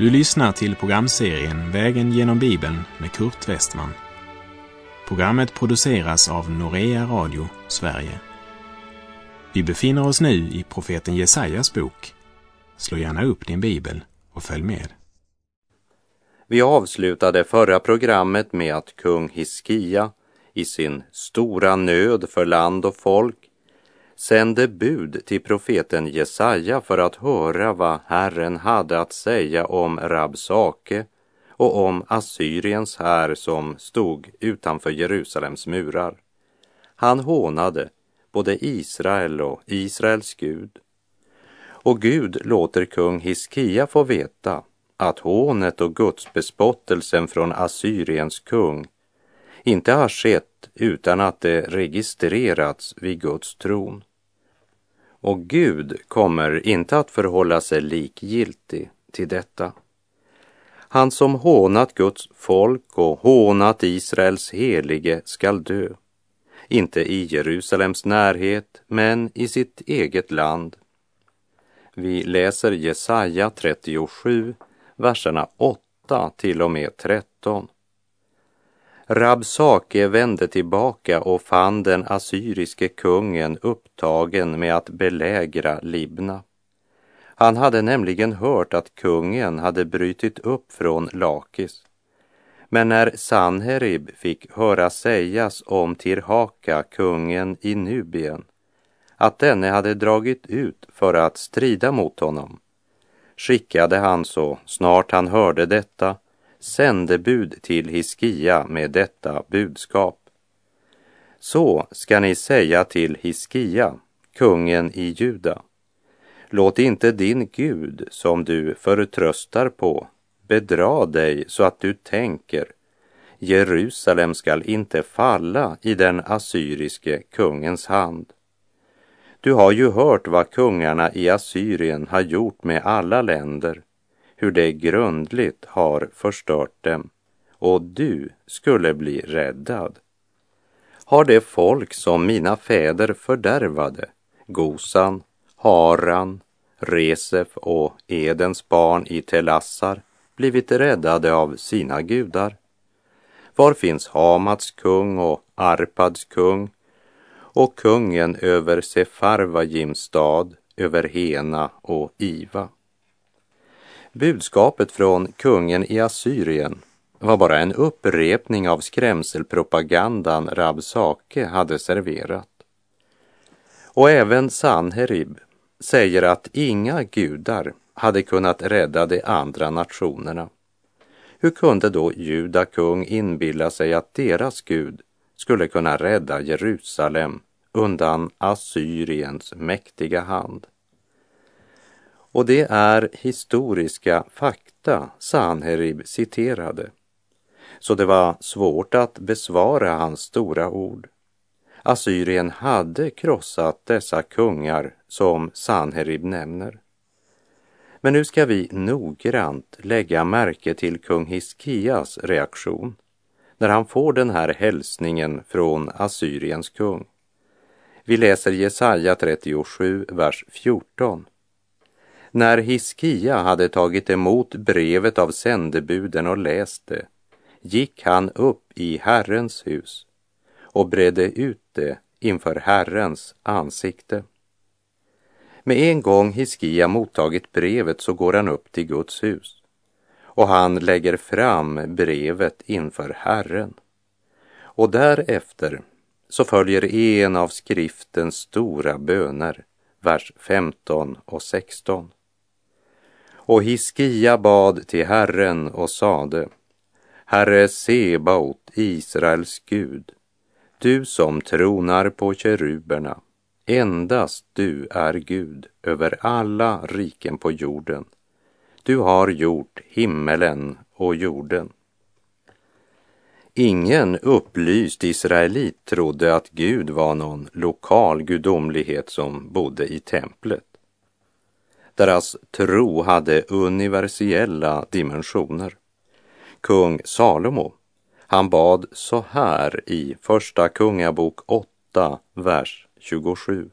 Du lyssnar till programserien Vägen genom Bibeln med Kurt Westman. Programmet produceras av Norea Radio Sverige. Vi befinner oss nu i profeten Jesajas bok. Slå gärna upp din bibel och följ med. Vi avslutade förra programmet med att kung Hiskia i sin stora nöd för land och folk sände bud till profeten Jesaja för att höra vad Herren hade att säga om Rabsake och om Assyriens här som stod utanför Jerusalems murar. Han hånade både Israel och Israels Gud. Och Gud låter kung Hiskia få veta att hånet och gudsbespottelsen från Assyriens kung inte har skett utan att det registrerats vid Guds tron. Och Gud kommer inte att förhålla sig likgiltig till detta. Han som hånat Guds folk och hånat Israels helige skall dö. Inte i Jerusalems närhet, men i sitt eget land. Vi läser Jesaja 37, verserna 8 till och med 13. Rabsake vände tillbaka och fann den assyriske kungen upptagen med att belägra Libna. Han hade nämligen hört att kungen hade brutit upp från Lakis. Men när Sanherib fick höra sägas om Tirhaka, kungen i Nubien, att denne hade dragit ut för att strida mot honom, skickade han så snart han hörde detta sändebud till Hiskia med detta budskap. Så ska ni säga till Hiskia, kungen i Juda. Låt inte din Gud, som du förtröstar på, bedra dig så att du tänker Jerusalem skall inte falla i den assyriske kungens hand. Du har ju hört vad kungarna i Assyrien har gjort med alla länder hur det grundligt har förstört dem och du skulle bli räddad. Har det folk som mina fäder fördärvade, Gosan, Haran, Resef och Edens barn i Telassar blivit räddade av sina gudar? Var finns Hamats kung och Arpads kung och kungen över Sefarvajims stad, över Hena och Iva? Budskapet från kungen i Assyrien var bara en upprepning av skrämselpropagandan Rabsake hade serverat. Och även Sanherib säger att inga gudar hade kunnat rädda de andra nationerna. Hur kunde då Juda kung inbilla sig att deras Gud skulle kunna rädda Jerusalem undan Assyriens mäktiga hand? Och det är historiska fakta Sanherib citerade. Så det var svårt att besvara hans stora ord. Assyrien hade krossat dessa kungar som Sanherib nämner. Men nu ska vi noggrant lägga märke till kung Hiskias reaktion när han får den här hälsningen från Assyriens kung. Vi läser Jesaja 37, vers 14. När Hiskia hade tagit emot brevet av sändebuden och läst det gick han upp i Herrens hus och bredde ut det inför Herrens ansikte. Med en gång Hiskia mottagit brevet så går han upp till Guds hus och han lägger fram brevet inför Herren. Och därefter så följer en av skriftens stora böner, vers 15 och 16. Och Hiskia bad till Herren och sade, Herre Sebaot, Israels Gud, du som tronar på keruberna, endast du är Gud över alla riken på jorden. Du har gjort himmelen och jorden. Ingen upplyst israelit trodde att Gud var någon lokal gudomlighet som bodde i templet. Deras tro hade universella dimensioner. Kung Salomo, han bad så här i Första Kungabok 8, vers 27.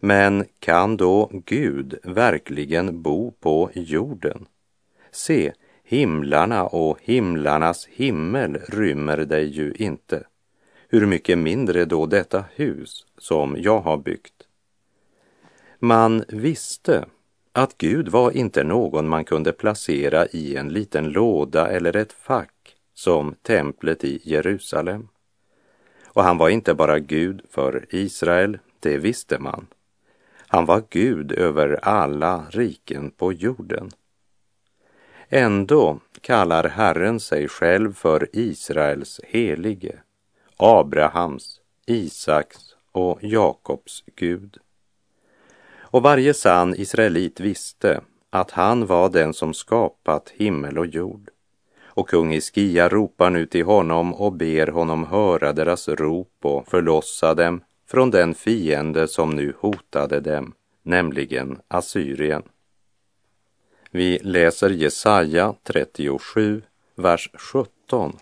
Men kan då Gud verkligen bo på jorden? Se, himlarna och himlarnas himmel rymmer dig ju inte. Hur mycket mindre då detta hus som jag har byggt. Man visste att Gud var inte någon man kunde placera i en liten låda eller ett fack som templet i Jerusalem. Och han var inte bara Gud för Israel, det visste man. Han var Gud över alla riken på jorden. Ändå kallar Herren sig själv för Israels helige, Abrahams, Isaks och Jakobs Gud. Och varje sann israelit visste att han var den som skapat himmel och jord. Och kung Hiskia ropar nu till honom och ber honom höra deras rop och förlossa dem från den fiende som nu hotade dem, nämligen Assyrien. Vi läser Jesaja 37, vers 17.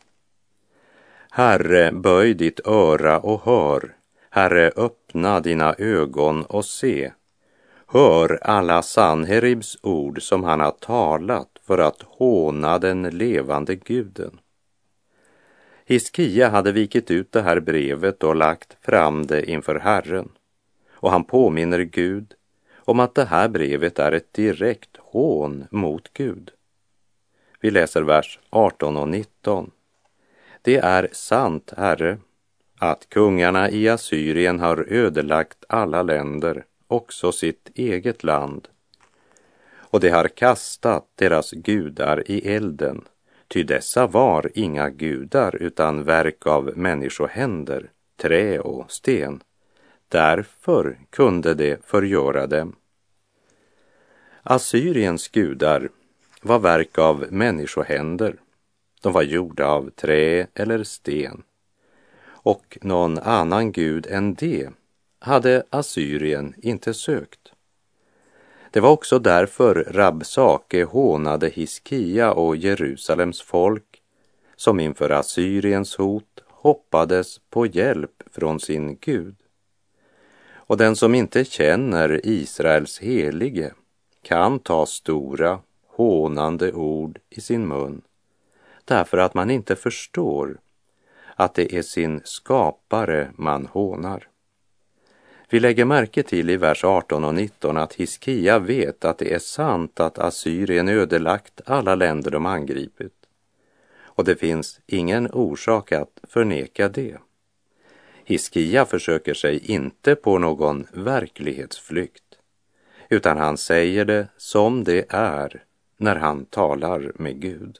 Herre, böj ditt öra och hör. Herre, öppna dina ögon och se. Hör alla Sanheribs ord som han har talat för att håna den levande guden. Hiskia hade vikit ut det här brevet och lagt fram det inför Herren. Och han påminner Gud om att det här brevet är ett direkt hån mot Gud. Vi läser vers 18 och 19. Det är sant, Herre, att kungarna i Assyrien har ödelagt alla länder, också sitt eget land. Och de har kastat deras gudar i elden, ty dessa var inga gudar utan verk av människohänder, trä och sten. Därför kunde de förgöra dem. Assyriens gudar var verk av människohänder. De var gjorda av trä eller sten. Och någon annan gud än det hade Assyrien inte sökt. Det var också därför Rabsake hånade Hiskia och Jerusalems folk som inför Assyriens hot hoppades på hjälp från sin Gud. Och den som inte känner Israels helige kan ta stora, hånande ord i sin mun därför att man inte förstår att det är sin skapare man hånar. Vi lägger märke till i vers 18 och 19 att Hiskia vet att det är sant att Assyrien ödelagt alla länder de angripit. Och det finns ingen orsak att förneka det. Hiskia försöker sig inte på någon verklighetsflykt utan han säger det som det är när han talar med Gud.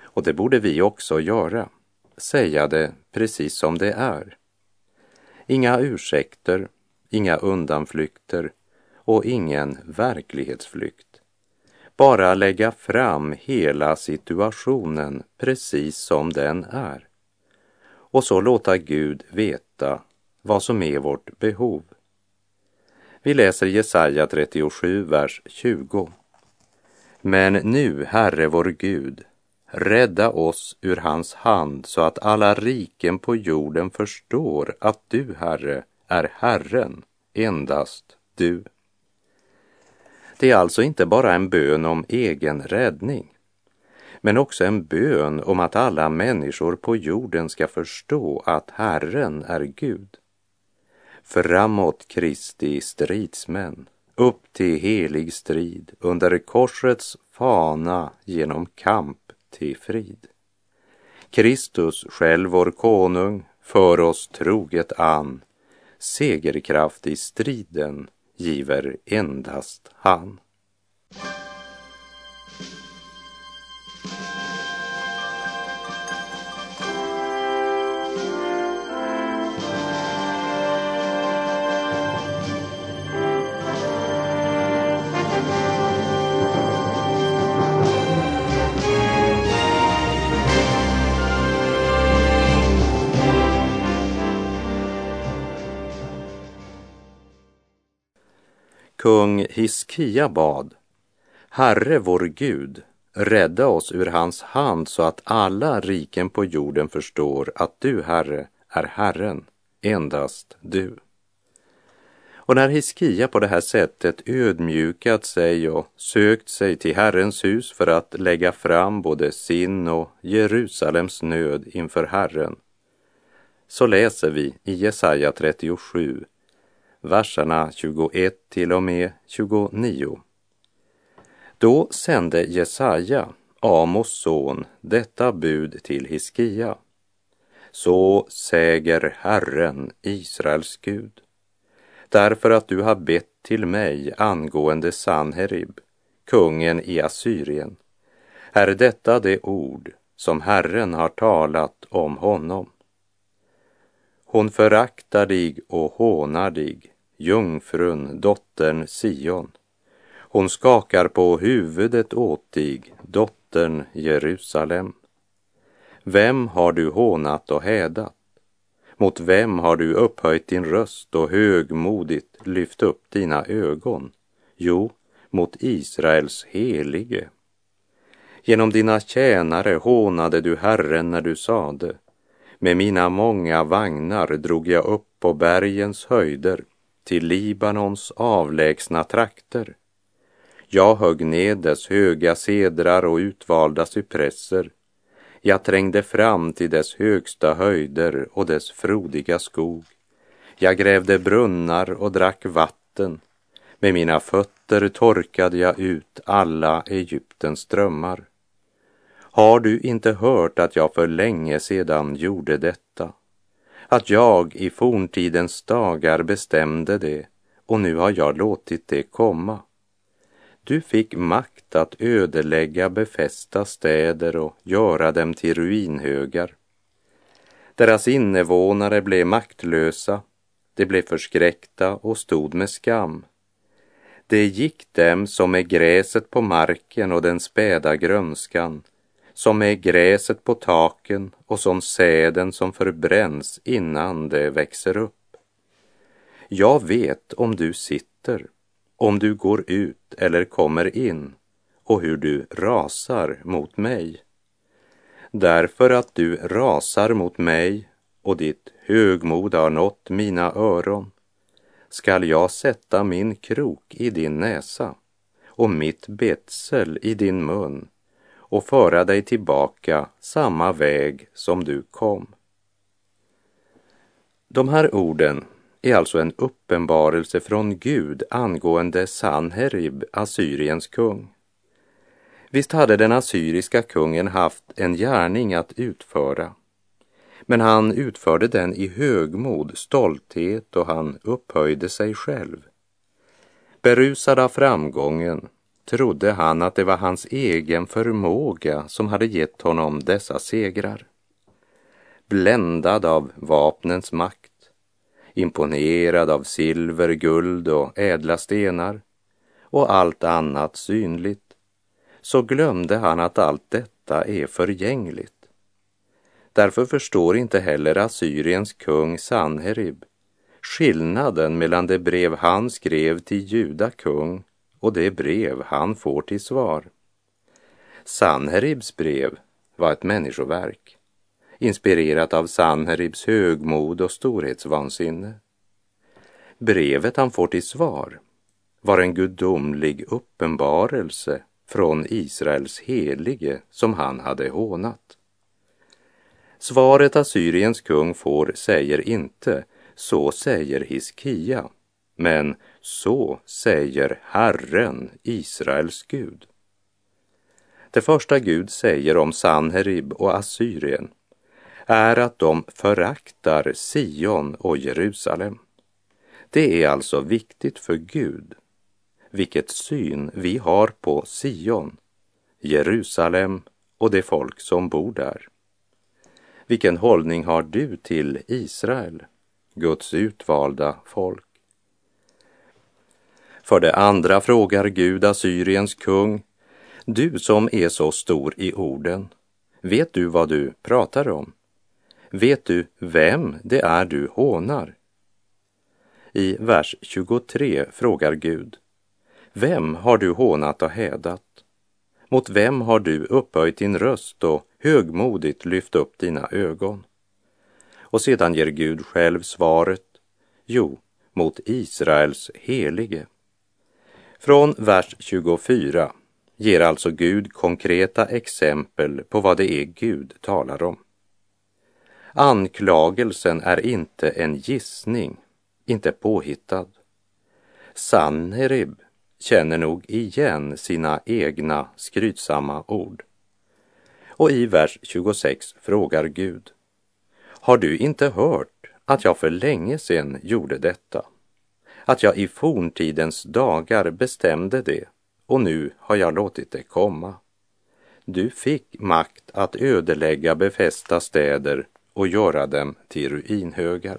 Och det borde vi också göra, säga det precis som det är. Inga ursäkter, inga undanflykter och ingen verklighetsflykt. Bara lägga fram hela situationen precis som den är. Och så låta Gud veta vad som är vårt behov. Vi läser Jesaja 37, vers 20. Men nu, Herre vår Gud, rädda oss ur hans hand så att alla riken på jorden förstår att du, Herre, är Herren, endast du. Det är alltså inte bara en bön om egen räddning, men också en bön om att alla människor på jorden ska förstå att Herren är Gud. Framåt Kristi stridsmän, upp till helig strid, under korsets fana genom kamp till frid. Kristus själv vår konung för oss troget an, segerkraft i striden giver endast han. Kung Hiskia bad, Herre vår Gud, rädda oss ur hans hand så att alla riken på jorden förstår att du, Herre, är Herren, endast du. Och när Hiskia på det här sättet ödmjukat sig och sökt sig till Herrens hus för att lägga fram både sin och Jerusalems nöd inför Herren, så läser vi i Jesaja 37, verserna 21 till och med 29. Då sände Jesaja, Amos son, detta bud till Hiskia. Så säger Herren, Israels Gud därför att du har bett till mig angående Sanherib, kungen i Assyrien, är detta det ord som Herren har talat om honom. Hon föraktar dig och hånar dig, jungfrun, dottern Sion. Hon skakar på huvudet åt dig, dottern Jerusalem. Vem har du hånat och hädat? Mot vem har du upphöjt din röst och högmodigt lyft upp dina ögon? Jo, mot Israels helige. Genom dina tjänare hånade du Herren när du sade, med mina många vagnar drog jag upp på bergens höjder till Libanons avlägsna trakter. Jag högg ned dess höga sedrar och utvalda cypresser jag trängde fram till dess högsta höjder och dess frodiga skog. Jag grävde brunnar och drack vatten. Med mina fötter torkade jag ut alla Egyptens strömmar. Har du inte hört att jag för länge sedan gjorde detta? Att jag i forntidens dagar bestämde det och nu har jag låtit det komma. Du fick makt att ödelägga befästa städer och göra dem till ruinhögar. Deras invånare blev maktlösa, de blev förskräckta och stod med skam. Det gick dem som med gräset på marken och den späda grönskan, som med gräset på taken och som säden som förbränns innan det växer upp. Jag vet om du sitter om du går ut eller kommer in och hur du rasar mot mig. Därför att du rasar mot mig och ditt högmod har nått mina öron skall jag sätta min krok i din näsa och mitt betsel i din mun och föra dig tillbaka samma väg som du kom. De här orden är alltså en uppenbarelse från Gud angående Sanherib, Assyriens kung. Visst hade den assyriska kungen haft en gärning att utföra, men han utförde den i högmod, stolthet och han upphöjde sig själv. Berusad av framgången trodde han att det var hans egen förmåga som hade gett honom dessa segrar. Bländad av vapnens makt imponerad av silver, guld och ädla stenar och allt annat synligt, så glömde han att allt detta är förgängligt. Därför förstår inte heller Assyriens kung Sanherib skillnaden mellan det brev han skrev till Juda kung och det brev han får till svar. Sanheribs brev var ett människoverk inspirerat av Sanheribs högmod och storhetsvansinne. Brevet han får till svar var en gudomlig uppenbarelse från Israels helige som han hade hånat. Svaret Assyriens kung får säger inte så säger Hiskia, men så säger Herren, Israels Gud. Det första Gud säger om Sanherib och Assyrien är att de föraktar Sion och Jerusalem. Det är alltså viktigt för Gud vilket syn vi har på Sion, Jerusalem och det folk som bor där. Vilken hållning har du till Israel, Guds utvalda folk? För det andra frågar Gud Assyriens kung, du som är så stor i orden, vet du vad du pratar om? Vet du vem det är du hånar? I vers 23 frågar Gud, vem har du hånat och hädat? Mot vem har du upphöjt din röst och högmodigt lyft upp dina ögon? Och sedan ger Gud själv svaret, jo, mot Israels helige. Från vers 24 ger alltså Gud konkreta exempel på vad det är Gud talar om. Anklagelsen är inte en gissning, inte påhittad. Sanherib känner nog igen sina egna skrytsamma ord. Och i vers 26 frågar Gud, har du inte hört att jag för länge sedan gjorde detta? Att jag i forntidens dagar bestämde det och nu har jag låtit det komma. Du fick makt att ödelägga befästa städer och göra dem till ruinhögar.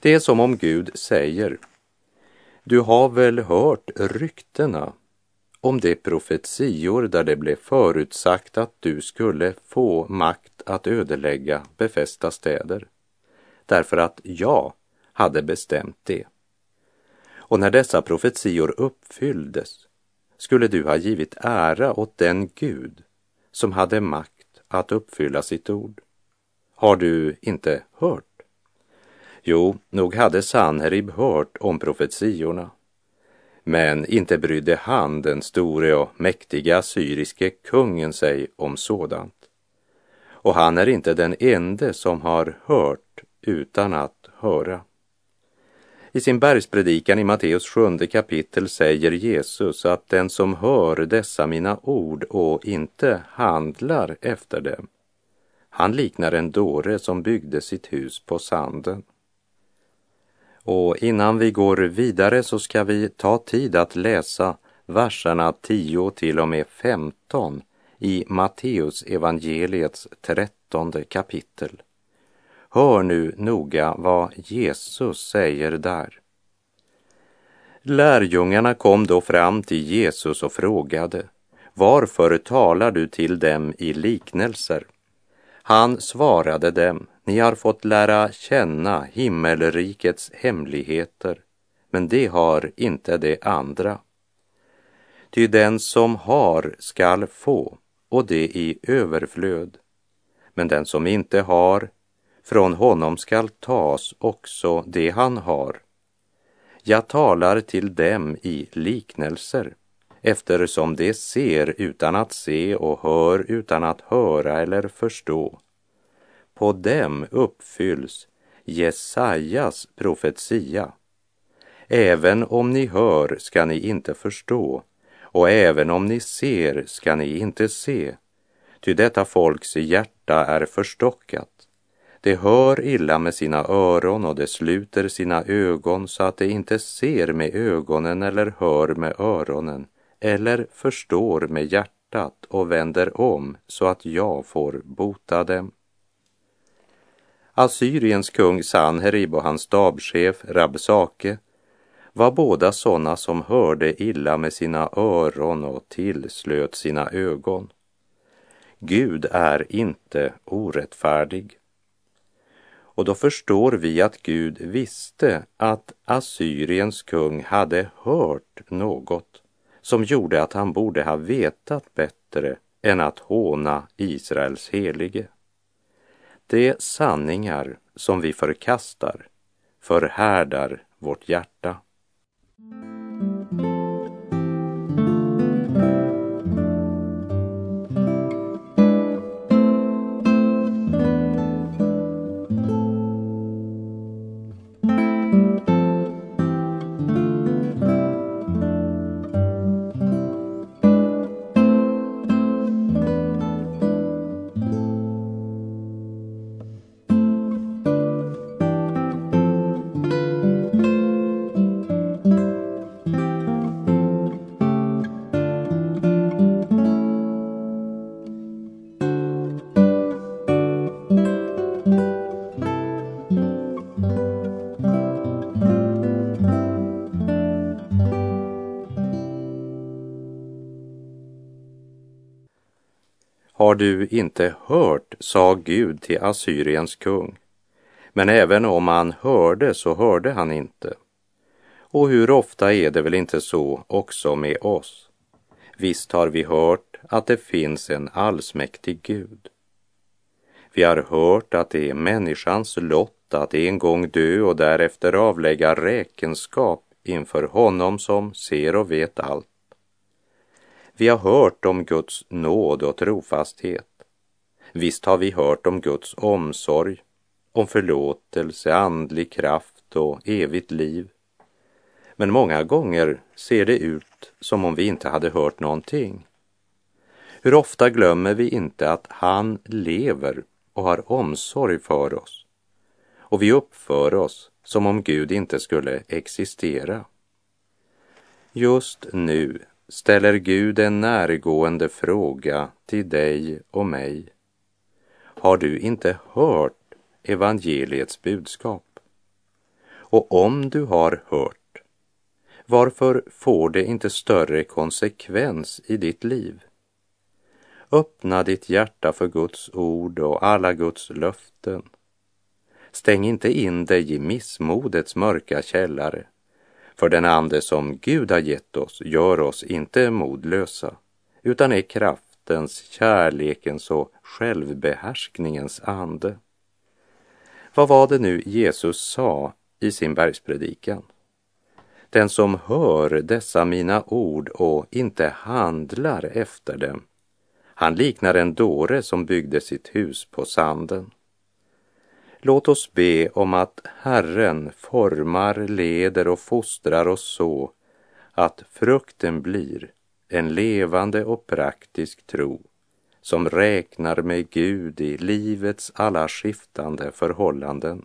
Det är som om Gud säger, du har väl hört ryktena om de profetior där det blev förutsagt att du skulle få makt att ödelägga befästa städer. Därför att jag hade bestämt det. Och när dessa profetior uppfylldes skulle du ha givit ära åt den Gud som hade makt att uppfylla sitt ord. Har du inte hört? Jo, nog hade Sanherib hört om profetiorna. Men inte brydde han, den store och mäktiga assyriske kungen, sig om sådant. Och han är inte den ende som har hört utan att höra. I sin bergspredikan i Matteus sjunde kapitel säger Jesus att den som hör dessa mina ord och inte handlar efter dem, han liknar en dåre som byggde sitt hus på sanden. Och innan vi går vidare så ska vi ta tid att läsa verserna 10 till och med 15 i Matteus evangeliets trettonde kapitel. Hör nu noga vad Jesus säger där. Lärjungarna kom då fram till Jesus och frågade, varför talar du till dem i liknelser? Han svarade dem, ni har fått lära känna himmelrikets hemligheter, men det har inte det andra. Ty den som har skall få, och det i överflöd. Men den som inte har, från honom skall tas också det han har. Jag talar till dem i liknelser, eftersom de ser utan att se och hör utan att höra eller förstå. På dem uppfylls Jesajas profetia. Även om ni hör ska ni inte förstå och även om ni ser ska ni inte se, ty detta folks hjärta är förstockat. Det hör illa med sina öron och det sluter sina ögon så att det inte ser med ögonen eller hör med öronen eller förstår med hjärtat och vänder om så att jag får bota dem. Assyriens kung Sanherib och hans stabschef Rabsake var båda sådana som hörde illa med sina öron och tillslöt sina ögon. Gud är inte orättfärdig. Och då förstår vi att Gud visste att Assyriens kung hade hört något som gjorde att han borde ha vetat bättre än att håna Israels helige. De sanningar som vi förkastar förhärdar vårt hjärta. Har du inte hört, sa Gud till Assyriens kung. Men även om han hörde så hörde han inte. Och hur ofta är det väl inte så också med oss? Visst har vi hört att det finns en allsmäktig Gud. Vi har hört att det är människans lott att en gång dö och därefter avlägga räkenskap inför honom som ser och vet allt. Vi har hört om Guds nåd och trofasthet. Visst har vi hört om Guds omsorg, om förlåtelse, andlig kraft och evigt liv. Men många gånger ser det ut som om vi inte hade hört någonting. Hur ofta glömmer vi inte att han lever och har omsorg för oss? Och vi uppför oss som om Gud inte skulle existera. Just nu ställer Gud en närgående fråga till dig och mig. Har du inte hört evangeliets budskap? Och om du har hört, varför får det inte större konsekvens i ditt liv? Öppna ditt hjärta för Guds ord och alla Guds löften. Stäng inte in dig i missmodets mörka källare. För den ande som Gud har gett oss gör oss inte modlösa, utan är kraftens, kärlekens och självbehärskningens ande. Vad var det nu Jesus sa i sin bergspredikan? Den som hör dessa mina ord och inte handlar efter dem, han liknar en dåre som byggde sitt hus på sanden. Låt oss be om att Herren formar, leder och fostrar oss så att frukten blir en levande och praktisk tro som räknar med Gud i livets alla skiftande förhållanden.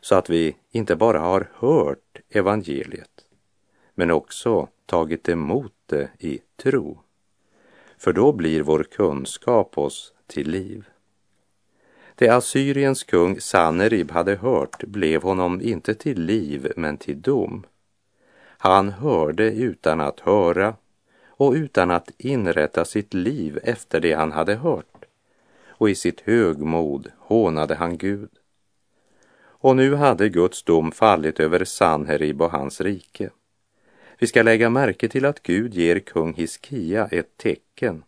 Så att vi inte bara har hört evangeliet, men också tagit emot det i tro. För då blir vår kunskap oss till liv. Det Assyriens kung Sanerib hade hört blev honom inte till liv men till dom. Han hörde utan att höra och utan att inrätta sitt liv efter det han hade hört. Och i sitt högmod hånade han Gud. Och nu hade Guds dom fallit över Sanherib och hans rike. Vi ska lägga märke till att Gud ger kung Hiskia ett tecken.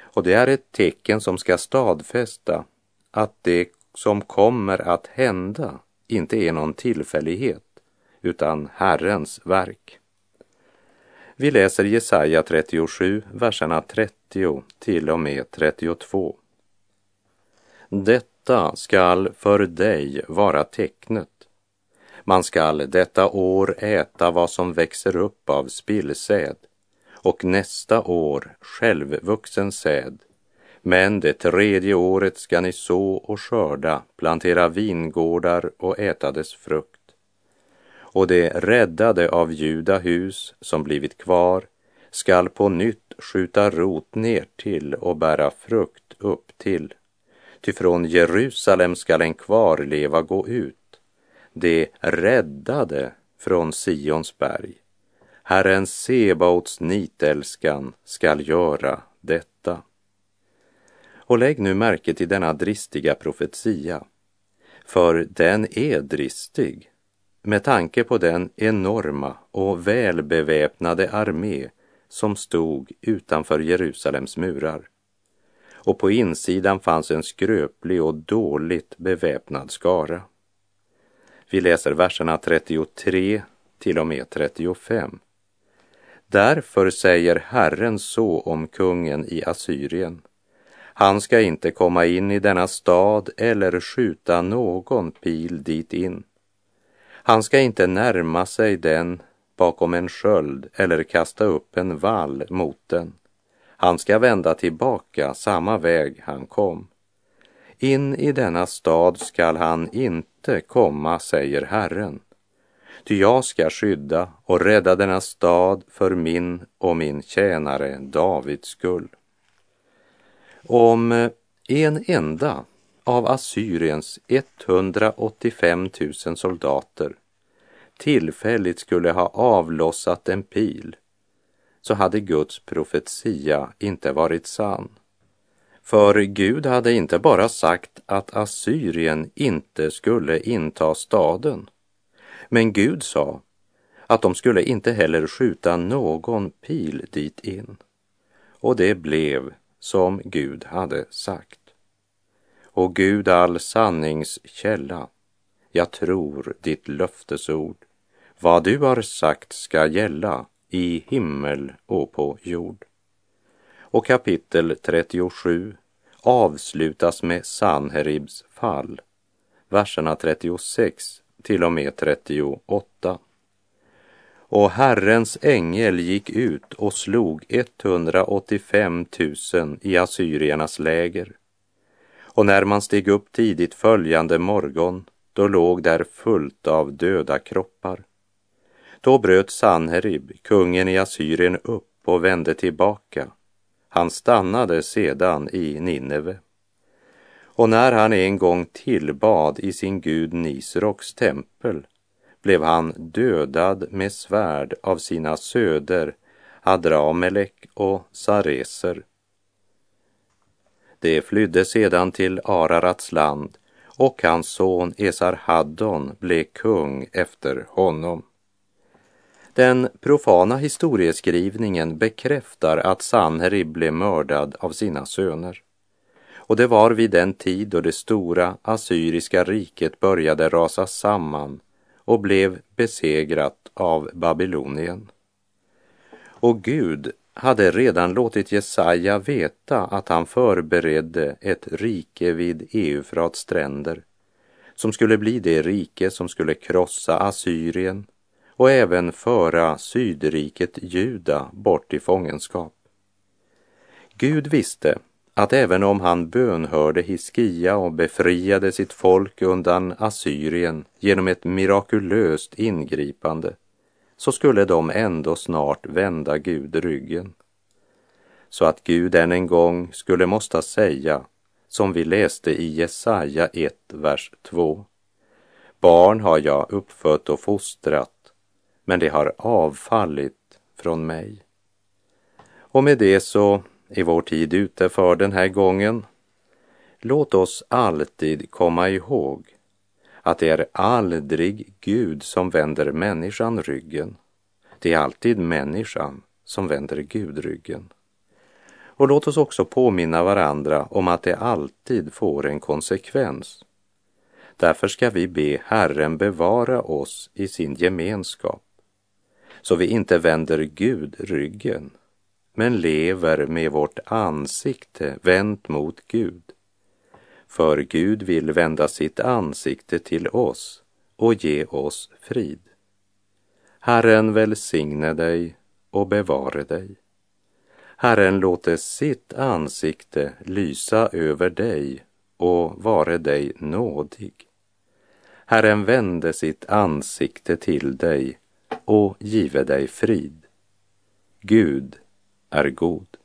Och det är ett tecken som ska stadfästa att det som kommer att hända inte är någon tillfällighet utan Herrens verk. Vi läser Jesaja 37, verserna 30 till och med 32. Detta skall för dig vara tecknet. Man skall detta år äta vad som växer upp av spillsäd och nästa år självvuxen säd men det tredje året ska ni så och skörda, plantera vingårdar och äta dess frukt. Och det räddade av Juda hus som blivit kvar skall på nytt skjuta rot ner till och bära frukt upp till. Ty från Jerusalem skall en kvarleva gå ut, det räddade från Sions berg. Herren Sebaots nitälskan skall göra detta. Och lägg nu märke till denna dristiga profetia, för den är dristig med tanke på den enorma och välbeväpnade armé som stod utanför Jerusalems murar. Och på insidan fanns en skröplig och dåligt beväpnad skara. Vi läser verserna 33 till och med 35. Därför säger Herren så om kungen i Assyrien. Han ska inte komma in i denna stad eller skjuta någon pil dit in. Han ska inte närma sig den bakom en sköld eller kasta upp en vall mot den. Han ska vända tillbaka samma väg han kom. In i denna stad skall han inte komma, säger Herren. Ty jag ska skydda och rädda denna stad för min och min tjänare Davids skull. Om eh, en enda av Assyriens 185 000 soldater tillfälligt skulle ha avlossat en pil så hade Guds profetia inte varit sann. För Gud hade inte bara sagt att Assyrien inte skulle inta staden, men Gud sa att de skulle inte heller skjuta någon pil dit in. Och det blev som Gud hade sagt. och Gud all sannings källa. Jag tror ditt löftesord. Vad du har sagt ska gälla i himmel och på jord. Och kapitel 37 avslutas med Sanheribs fall, verserna 36 till och med 38. Och Herrens ängel gick ut och slog 185 000 i assyriernas läger. Och när man steg upp tidigt följande morgon, då låg där fullt av döda kroppar. Då bröt Sanherib, kungen i Assyrien, upp och vände tillbaka. Han stannade sedan i Nineve. Och när han en gång tillbad i sin gud Nisroks tempel blev han dödad med svärd av sina söder Adramelek och Sareser. De flydde sedan till Ararats land och hans son Esarhaddon blev kung efter honom. Den profana historieskrivningen bekräftar att Sanherib blev mördad av sina söner. Och det var vid den tid då det stora assyriska riket började rasa samman och blev besegrat av Babylonien. Och Gud hade redan låtit Jesaja veta att han förberedde ett rike vid Eufrats stränder som skulle bli det rike som skulle krossa Assyrien och även föra sydriket Juda bort i fångenskap. Gud visste att även om han bönhörde Hiskia och befriade sitt folk undan Assyrien genom ett mirakulöst ingripande så skulle de ändå snart vända Gud ryggen. Så att Gud än en gång skulle måste säga, som vi läste i Jesaja 1, vers 2. Barn har jag uppfött och fostrat, men det har avfallit från mig. Och med det så är vår tid ute för den här gången. Låt oss alltid komma ihåg att det är aldrig Gud som vänder människan ryggen. Det är alltid människan som vänder Gud ryggen. Och låt oss också påminna varandra om att det alltid får en konsekvens. Därför ska vi be Herren bevara oss i sin gemenskap, så vi inte vänder Gud ryggen, men lever med vårt ansikte vänt mot Gud för Gud vill vända sitt ansikte till oss och ge oss frid. Herren välsigne dig och bevare dig. Herren låte sitt ansikte lysa över dig och vare dig nådig. Herren vände sitt ansikte till dig och give dig frid. Gud är god.